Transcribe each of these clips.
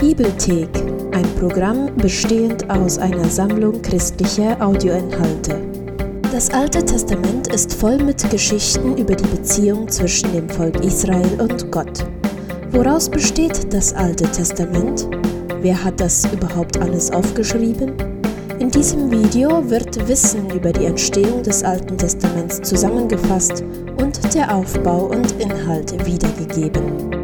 Bibelthek, ein Programm bestehend aus einer Sammlung christlicher Audioinhalte. Das Alte Testament ist voll mit Geschichten über die Beziehung zwischen dem Volk Israel und Gott. Woraus besteht das Alte Testament? Wer hat das überhaupt alles aufgeschrieben? In diesem Video wird Wissen über die Entstehung des Alten Testaments zusammengefasst und der Aufbau und Inhalt wiedergegeben.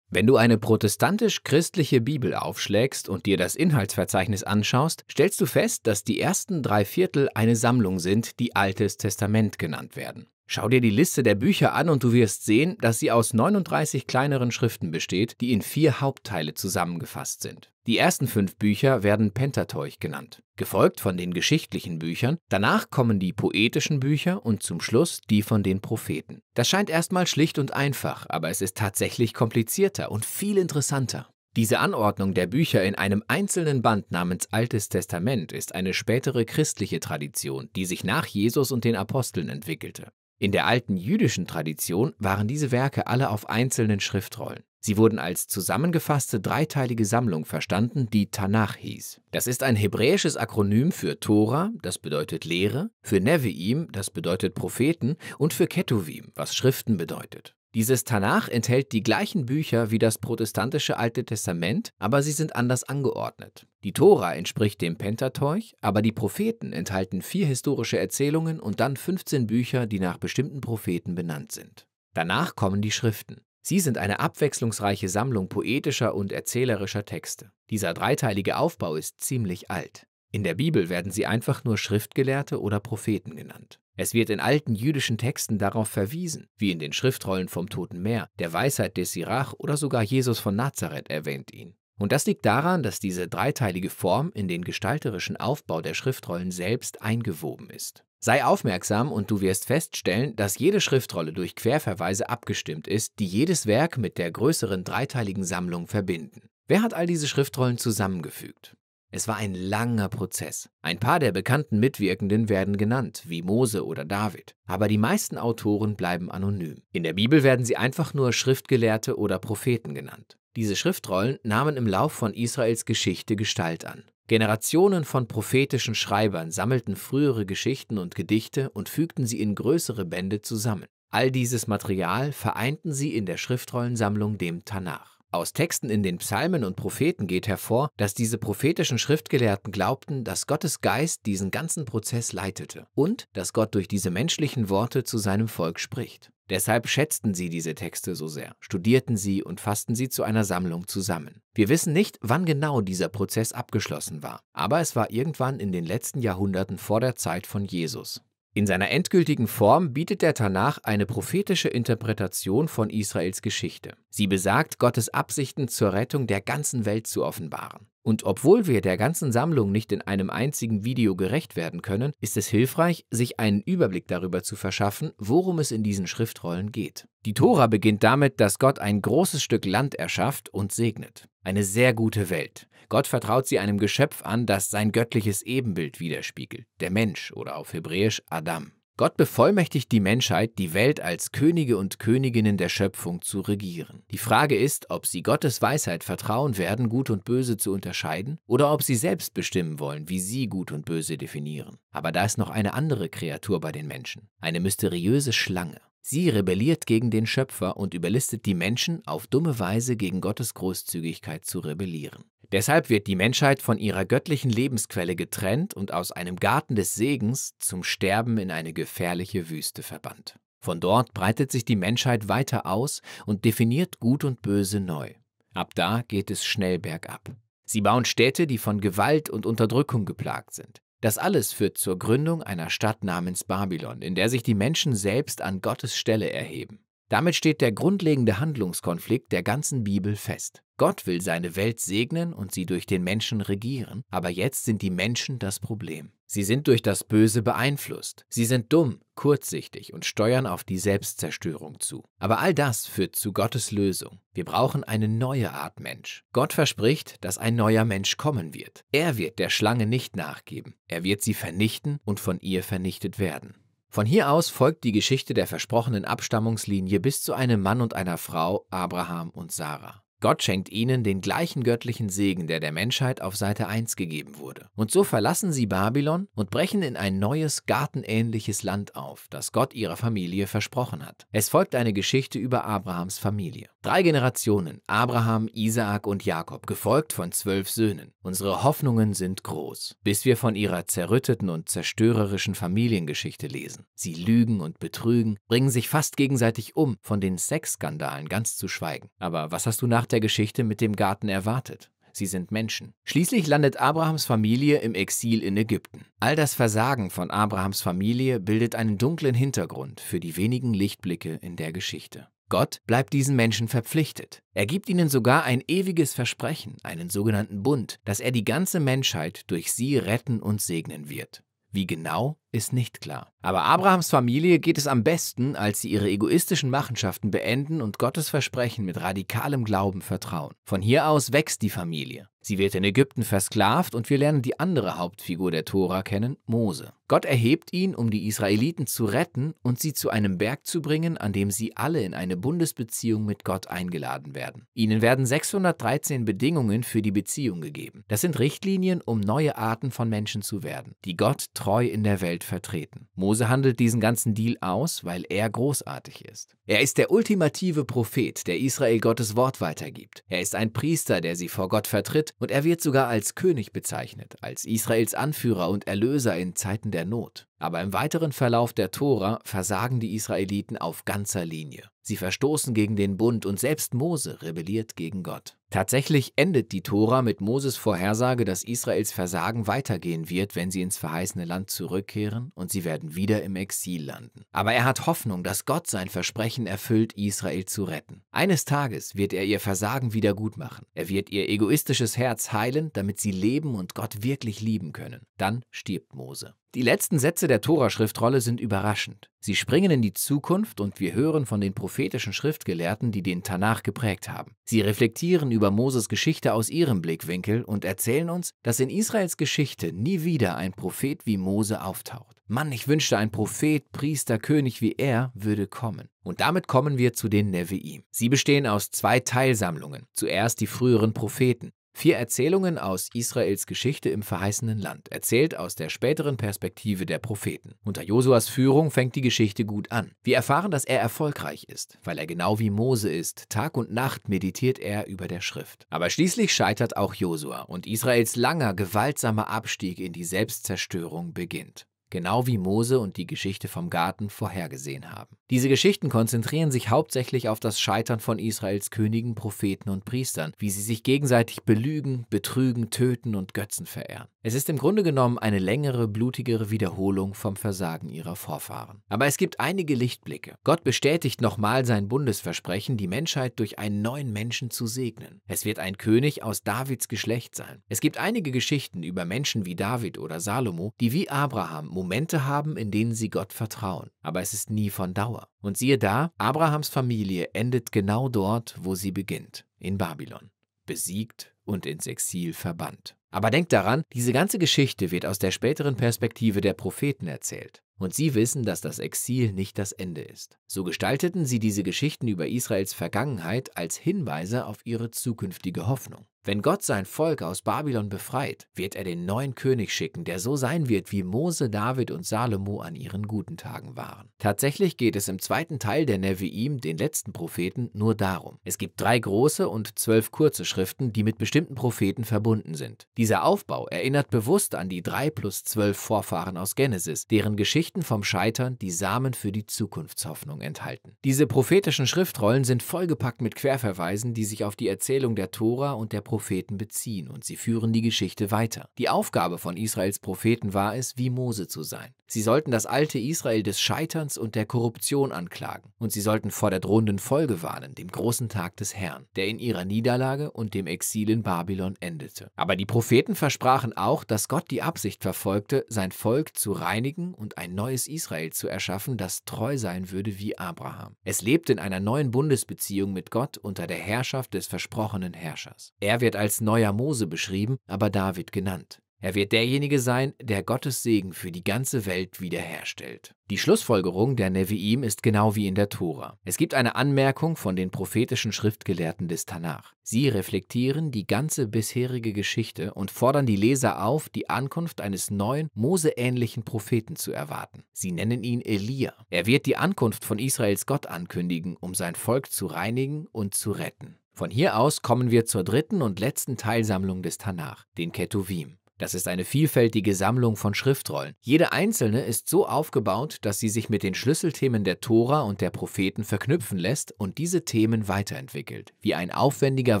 Wenn du eine protestantisch-christliche Bibel aufschlägst und dir das Inhaltsverzeichnis anschaust, stellst du fest, dass die ersten drei Viertel eine Sammlung sind, die Altes Testament genannt werden. Schau dir die Liste der Bücher an und du wirst sehen, dass sie aus 39 kleineren Schriften besteht, die in vier Hauptteile zusammengefasst sind. Die ersten fünf Bücher werden Pentateuch genannt, gefolgt von den geschichtlichen Büchern, danach kommen die poetischen Bücher und zum Schluss die von den Propheten. Das scheint erstmal schlicht und einfach, aber es ist tatsächlich komplizierter und viel interessanter. Diese Anordnung der Bücher in einem einzelnen Band namens Altes Testament ist eine spätere christliche Tradition, die sich nach Jesus und den Aposteln entwickelte. In der alten jüdischen Tradition waren diese Werke alle auf einzelnen Schriftrollen. Sie wurden als zusammengefasste dreiteilige Sammlung verstanden, die Tanach hieß. Das ist ein hebräisches Akronym für Tora, das bedeutet Lehre, für Nevi'im, das bedeutet Propheten, und für Ketuvim, was Schriften bedeutet. Dieses Tanach enthält die gleichen Bücher wie das protestantische Alte Testament, aber sie sind anders angeordnet. Die Tora entspricht dem Pentateuch, aber die Propheten enthalten vier historische Erzählungen und dann 15 Bücher, die nach bestimmten Propheten benannt sind. Danach kommen die Schriften. Sie sind eine abwechslungsreiche Sammlung poetischer und erzählerischer Texte. Dieser dreiteilige Aufbau ist ziemlich alt. In der Bibel werden sie einfach nur Schriftgelehrte oder Propheten genannt. Es wird in alten jüdischen Texten darauf verwiesen, wie in den Schriftrollen vom Toten Meer, der Weisheit des Sirach oder sogar Jesus von Nazareth erwähnt ihn. Und das liegt daran, dass diese dreiteilige Form in den gestalterischen Aufbau der Schriftrollen selbst eingewoben ist. Sei aufmerksam und du wirst feststellen, dass jede Schriftrolle durch Querverweise abgestimmt ist, die jedes Werk mit der größeren dreiteiligen Sammlung verbinden. Wer hat all diese Schriftrollen zusammengefügt? Es war ein langer Prozess. Ein paar der bekannten Mitwirkenden werden genannt, wie Mose oder David, aber die meisten Autoren bleiben anonym. In der Bibel werden sie einfach nur Schriftgelehrte oder Propheten genannt. Diese Schriftrollen nahmen im Lauf von Israels Geschichte Gestalt an. Generationen von prophetischen Schreibern sammelten frühere Geschichten und Gedichte und fügten sie in größere Bände zusammen. All dieses Material vereinten sie in der Schriftrollensammlung dem Tanach. Aus Texten in den Psalmen und Propheten geht hervor, dass diese prophetischen Schriftgelehrten glaubten, dass Gottes Geist diesen ganzen Prozess leitete und dass Gott durch diese menschlichen Worte zu seinem Volk spricht. Deshalb schätzten sie diese Texte so sehr, studierten sie und fassten sie zu einer Sammlung zusammen. Wir wissen nicht, wann genau dieser Prozess abgeschlossen war, aber es war irgendwann in den letzten Jahrhunderten vor der Zeit von Jesus. In seiner endgültigen Form bietet der Tanach eine prophetische Interpretation von Israels Geschichte. Sie besagt, Gottes Absichten zur Rettung der ganzen Welt zu offenbaren. Und obwohl wir der ganzen Sammlung nicht in einem einzigen Video gerecht werden können, ist es hilfreich, sich einen Überblick darüber zu verschaffen, worum es in diesen Schriftrollen geht. Die Tora beginnt damit, dass Gott ein großes Stück Land erschafft und segnet. Eine sehr gute Welt. Gott vertraut sie einem Geschöpf an, das sein göttliches Ebenbild widerspiegelt, der Mensch oder auf Hebräisch Adam. Gott bevollmächtigt die Menschheit, die Welt als Könige und Königinnen der Schöpfung zu regieren. Die Frage ist, ob sie Gottes Weisheit vertrauen werden, Gut und Böse zu unterscheiden, oder ob sie selbst bestimmen wollen, wie sie Gut und Böse definieren. Aber da ist noch eine andere Kreatur bei den Menschen, eine mysteriöse Schlange. Sie rebelliert gegen den Schöpfer und überlistet die Menschen, auf dumme Weise gegen Gottes Großzügigkeit zu rebellieren. Deshalb wird die Menschheit von ihrer göttlichen Lebensquelle getrennt und aus einem Garten des Segens zum Sterben in eine gefährliche Wüste verbannt. Von dort breitet sich die Menschheit weiter aus und definiert Gut und Böse neu. Ab da geht es schnell bergab. Sie bauen Städte, die von Gewalt und Unterdrückung geplagt sind. Das alles führt zur Gründung einer Stadt namens Babylon, in der sich die Menschen selbst an Gottes Stelle erheben. Damit steht der grundlegende Handlungskonflikt der ganzen Bibel fest. Gott will seine Welt segnen und sie durch den Menschen regieren, aber jetzt sind die Menschen das Problem. Sie sind durch das Böse beeinflusst. Sie sind dumm, kurzsichtig und steuern auf die Selbstzerstörung zu. Aber all das führt zu Gottes Lösung. Wir brauchen eine neue Art Mensch. Gott verspricht, dass ein neuer Mensch kommen wird. Er wird der Schlange nicht nachgeben. Er wird sie vernichten und von ihr vernichtet werden. Von hier aus folgt die Geschichte der versprochenen Abstammungslinie bis zu einem Mann und einer Frau, Abraham und Sarah. Gott schenkt ihnen den gleichen göttlichen Segen, der der Menschheit auf Seite 1 gegeben wurde. Und so verlassen sie Babylon und brechen in ein neues, gartenähnliches Land auf, das Gott ihrer Familie versprochen hat. Es folgt eine Geschichte über Abrahams Familie. Drei Generationen, Abraham, Isaak und Jakob, gefolgt von zwölf Söhnen. Unsere Hoffnungen sind groß, bis wir von ihrer zerrütteten und zerstörerischen Familiengeschichte lesen. Sie lügen und betrügen, bringen sich fast gegenseitig um, von den Sexskandalen ganz zu schweigen. Aber was hast du nach der Geschichte mit dem Garten erwartet? Sie sind Menschen. Schließlich landet Abrahams Familie im Exil in Ägypten. All das Versagen von Abrahams Familie bildet einen dunklen Hintergrund für die wenigen Lichtblicke in der Geschichte. Gott bleibt diesen Menschen verpflichtet. Er gibt ihnen sogar ein ewiges Versprechen, einen sogenannten Bund, dass er die ganze Menschheit durch sie retten und segnen wird. Wie genau, ist nicht klar. Aber Abrahams Familie geht es am besten, als sie ihre egoistischen Machenschaften beenden und Gottes Versprechen mit radikalem Glauben vertrauen. Von hier aus wächst die Familie. Sie wird in Ägypten versklavt und wir lernen die andere Hauptfigur der Tora kennen, Mose. Gott erhebt ihn, um die Israeliten zu retten und sie zu einem Berg zu bringen, an dem sie alle in eine Bundesbeziehung mit Gott eingeladen werden. Ihnen werden 613 Bedingungen für die Beziehung gegeben. Das sind Richtlinien, um neue Arten von Menschen zu werden, die Gott treu in der Welt vertreten. Mose handelt diesen ganzen Deal aus, weil er großartig ist. Er ist der ultimative Prophet, der Israel Gottes Wort weitergibt. Er ist ein Priester, der sie vor Gott vertritt, und er wird sogar als König bezeichnet, als Israels Anführer und Erlöser in Zeiten der Not. Aber im weiteren Verlauf der Tora versagen die Israeliten auf ganzer Linie. Sie verstoßen gegen den Bund und selbst Mose rebelliert gegen Gott. Tatsächlich endet die Tora mit Moses Vorhersage, dass Israels Versagen weitergehen wird, wenn sie ins verheißene Land zurückkehren und sie werden wieder im Exil landen. Aber er hat Hoffnung, dass Gott sein Versprechen erfüllt, Israel zu retten. Eines Tages wird er ihr Versagen wieder gut machen. Er wird ihr egoistisches Herz heilen, damit sie leben und Gott wirklich lieben können. Dann stirbt Mose. Die letzten Sätze der Tora-Schriftrolle sind überraschend. Sie springen in die Zukunft und wir hören von den prophetischen Schriftgelehrten, die den Tanach geprägt haben. Sie reflektieren über Moses Geschichte aus ihrem Blickwinkel und erzählen uns, dass in Israels Geschichte nie wieder ein Prophet wie Mose auftaucht. Mann, ich wünschte, ein Prophet, Priester, König wie er würde kommen. Und damit kommen wir zu den Nevi'im. Sie bestehen aus zwei Teilsammlungen. Zuerst die früheren Propheten, Vier Erzählungen aus Israels Geschichte im verheißenen Land, erzählt aus der späteren Perspektive der Propheten. Unter Josuas Führung fängt die Geschichte gut an. Wir erfahren, dass er erfolgreich ist, weil er genau wie Mose ist. Tag und Nacht meditiert er über der Schrift. Aber schließlich scheitert auch Josua und Israels langer, gewaltsamer Abstieg in die Selbstzerstörung beginnt genau wie Mose und die Geschichte vom Garten vorhergesehen haben. Diese Geschichten konzentrieren sich hauptsächlich auf das Scheitern von Israels Königen, Propheten und Priestern, wie sie sich gegenseitig belügen, betrügen, töten und Götzen verehren. Es ist im Grunde genommen eine längere, blutigere Wiederholung vom Versagen ihrer Vorfahren. Aber es gibt einige Lichtblicke. Gott bestätigt nochmal sein Bundesversprechen, die Menschheit durch einen neuen Menschen zu segnen. Es wird ein König aus Davids Geschlecht sein. Es gibt einige Geschichten über Menschen wie David oder Salomo, die wie Abraham Momente haben, in denen sie Gott vertrauen, aber es ist nie von Dauer. Und siehe da, Abrahams Familie endet genau dort, wo sie beginnt, in Babylon, besiegt und ins Exil verbannt. Aber denkt daran, diese ganze Geschichte wird aus der späteren Perspektive der Propheten erzählt. Und sie wissen, dass das Exil nicht das Ende ist. So gestalteten sie diese Geschichten über Israels Vergangenheit als Hinweise auf ihre zukünftige Hoffnung. Wenn Gott sein Volk aus Babylon befreit, wird er den neuen König schicken, der so sein wird, wie Mose, David und Salomo an ihren guten Tagen waren. Tatsächlich geht es im zweiten Teil der Nevi'im, den letzten Propheten, nur darum. Es gibt drei große und zwölf kurze Schriften, die mit bestimmten Propheten verbunden sind. Dieser Aufbau erinnert bewusst an die drei plus zwölf Vorfahren aus Genesis, deren Geschichten vom Scheitern die Samen für die Zukunftshoffnung enthalten. Diese prophetischen Schriftrollen sind vollgepackt mit Querverweisen, die sich auf die Erzählung der Tora und der Propheten beziehen und sie führen die Geschichte weiter. Die Aufgabe von Israels Propheten war es, wie Mose zu sein. Sie sollten das alte Israel des Scheiterns und der Korruption anklagen und sie sollten vor der drohenden Folge warnen, dem großen Tag des Herrn, der in ihrer Niederlage und dem Exil in Babylon endete. Aber die Propheten versprachen auch, dass Gott die Absicht verfolgte, sein Volk zu reinigen und ein neues Israel zu erschaffen, das treu sein würde wie Abraham. Es lebt in einer neuen Bundesbeziehung mit Gott unter der Herrschaft des versprochenen Herrschers. Er wird als neuer Mose beschrieben, aber David genannt. Er wird derjenige sein, der Gottes Segen für die ganze Welt wiederherstellt. Die Schlussfolgerung der Nevi'im ist genau wie in der Tora. Es gibt eine Anmerkung von den prophetischen Schriftgelehrten des Tanach. Sie reflektieren die ganze bisherige Geschichte und fordern die Leser auf, die Ankunft eines neuen, moseähnlichen Propheten zu erwarten. Sie nennen ihn Elia. Er wird die Ankunft von Israels Gott ankündigen, um sein Volk zu reinigen und zu retten. Von hier aus kommen wir zur dritten und letzten Teilsammlung des Tanach, den Ketuvim. Das ist eine vielfältige Sammlung von Schriftrollen. Jede einzelne ist so aufgebaut, dass sie sich mit den Schlüsselthemen der Tora und der Propheten verknüpfen lässt und diese Themen weiterentwickelt, wie ein aufwendiger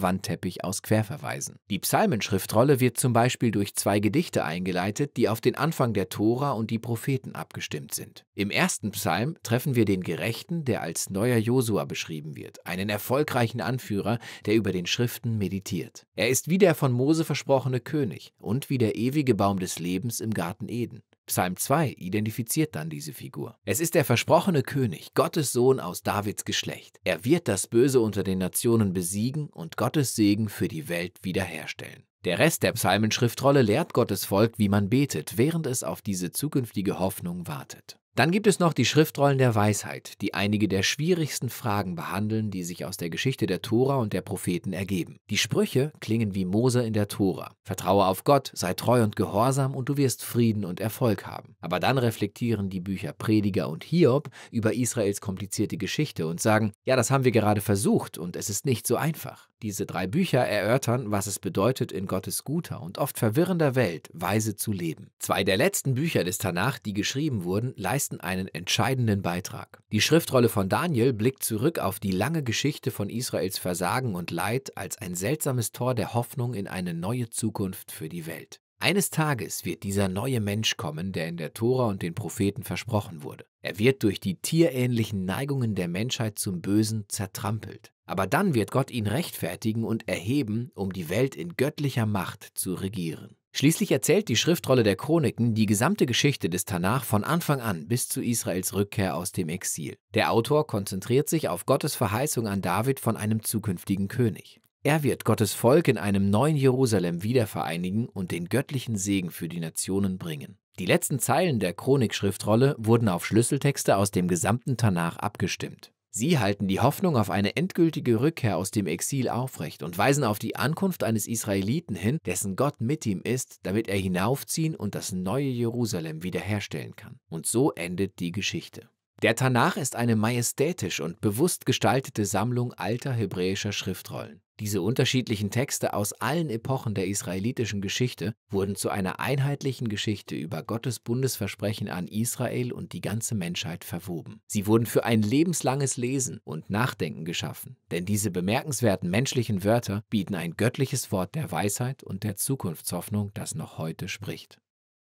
Wandteppich aus Querverweisen. Die Psalmenschriftrolle wird zum Beispiel durch zwei Gedichte eingeleitet, die auf den Anfang der Tora und die Propheten abgestimmt sind. Im ersten Psalm treffen wir den Gerechten, der als neuer Josua beschrieben wird, einen erfolgreichen Anführer, der über den Schriften meditiert. Er ist wie der von Mose versprochene König und wie der ewige Baum des Lebens im Garten Eden. Psalm 2 identifiziert dann diese Figur. Es ist der versprochene König, Gottes Sohn aus Davids Geschlecht. Er wird das Böse unter den Nationen besiegen und Gottes Segen für die Welt wiederherstellen. Der Rest der Psalmenschriftrolle lehrt Gottes Volk, wie man betet, während es auf diese zukünftige Hoffnung wartet. Dann gibt es noch die Schriftrollen der Weisheit, die einige der schwierigsten Fragen behandeln, die sich aus der Geschichte der Tora und der Propheten ergeben. Die Sprüche klingen wie Mose in der Tora. Vertraue auf Gott, sei treu und gehorsam und du wirst Frieden und Erfolg haben. Aber dann reflektieren die Bücher Prediger und Hiob über Israels komplizierte Geschichte und sagen, ja, das haben wir gerade versucht und es ist nicht so einfach. Diese drei Bücher erörtern, was es bedeutet, in Gottes guter und oft verwirrender Welt weise zu leben. Zwei der letzten Bücher des Tanach, die geschrieben wurden, leisten einen entscheidenden Beitrag. Die Schriftrolle von Daniel blickt zurück auf die lange Geschichte von Israels Versagen und Leid als ein seltsames Tor der Hoffnung in eine neue Zukunft für die Welt. Eines Tages wird dieser neue Mensch kommen, der in der Tora und den Propheten versprochen wurde. Er wird durch die tierähnlichen Neigungen der Menschheit zum Bösen zertrampelt. Aber dann wird Gott ihn rechtfertigen und erheben, um die Welt in göttlicher Macht zu regieren. Schließlich erzählt die Schriftrolle der Chroniken die gesamte Geschichte des Tanach von Anfang an bis zu Israels Rückkehr aus dem Exil. Der Autor konzentriert sich auf Gottes Verheißung an David von einem zukünftigen König. Er wird Gottes Volk in einem neuen Jerusalem wiedervereinigen und den göttlichen Segen für die Nationen bringen. Die letzten Zeilen der Chronikschriftrolle wurden auf Schlüsseltexte aus dem gesamten Tanach abgestimmt. Sie halten die Hoffnung auf eine endgültige Rückkehr aus dem Exil aufrecht und weisen auf die Ankunft eines Israeliten hin, dessen Gott mit ihm ist, damit er hinaufziehen und das neue Jerusalem wiederherstellen kann. Und so endet die Geschichte. Der Tanach ist eine majestätisch und bewusst gestaltete Sammlung alter hebräischer Schriftrollen. Diese unterschiedlichen Texte aus allen Epochen der israelitischen Geschichte wurden zu einer einheitlichen Geschichte über Gottes Bundesversprechen an Israel und die ganze Menschheit verwoben. Sie wurden für ein lebenslanges Lesen und Nachdenken geschaffen, denn diese bemerkenswerten menschlichen Wörter bieten ein göttliches Wort der Weisheit und der Zukunftshoffnung, das noch heute spricht.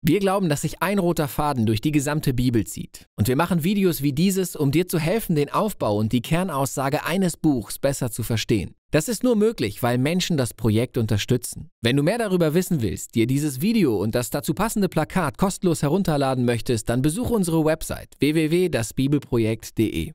Wir glauben, dass sich ein roter Faden durch die gesamte Bibel zieht. Und wir machen Videos wie dieses, um dir zu helfen, den Aufbau und die Kernaussage eines Buchs besser zu verstehen. Das ist nur möglich, weil Menschen das Projekt unterstützen. Wenn du mehr darüber wissen willst, dir dieses Video und das dazu passende Plakat kostenlos herunterladen möchtest, dann besuche unsere Website www.dasbibelprojekt.de.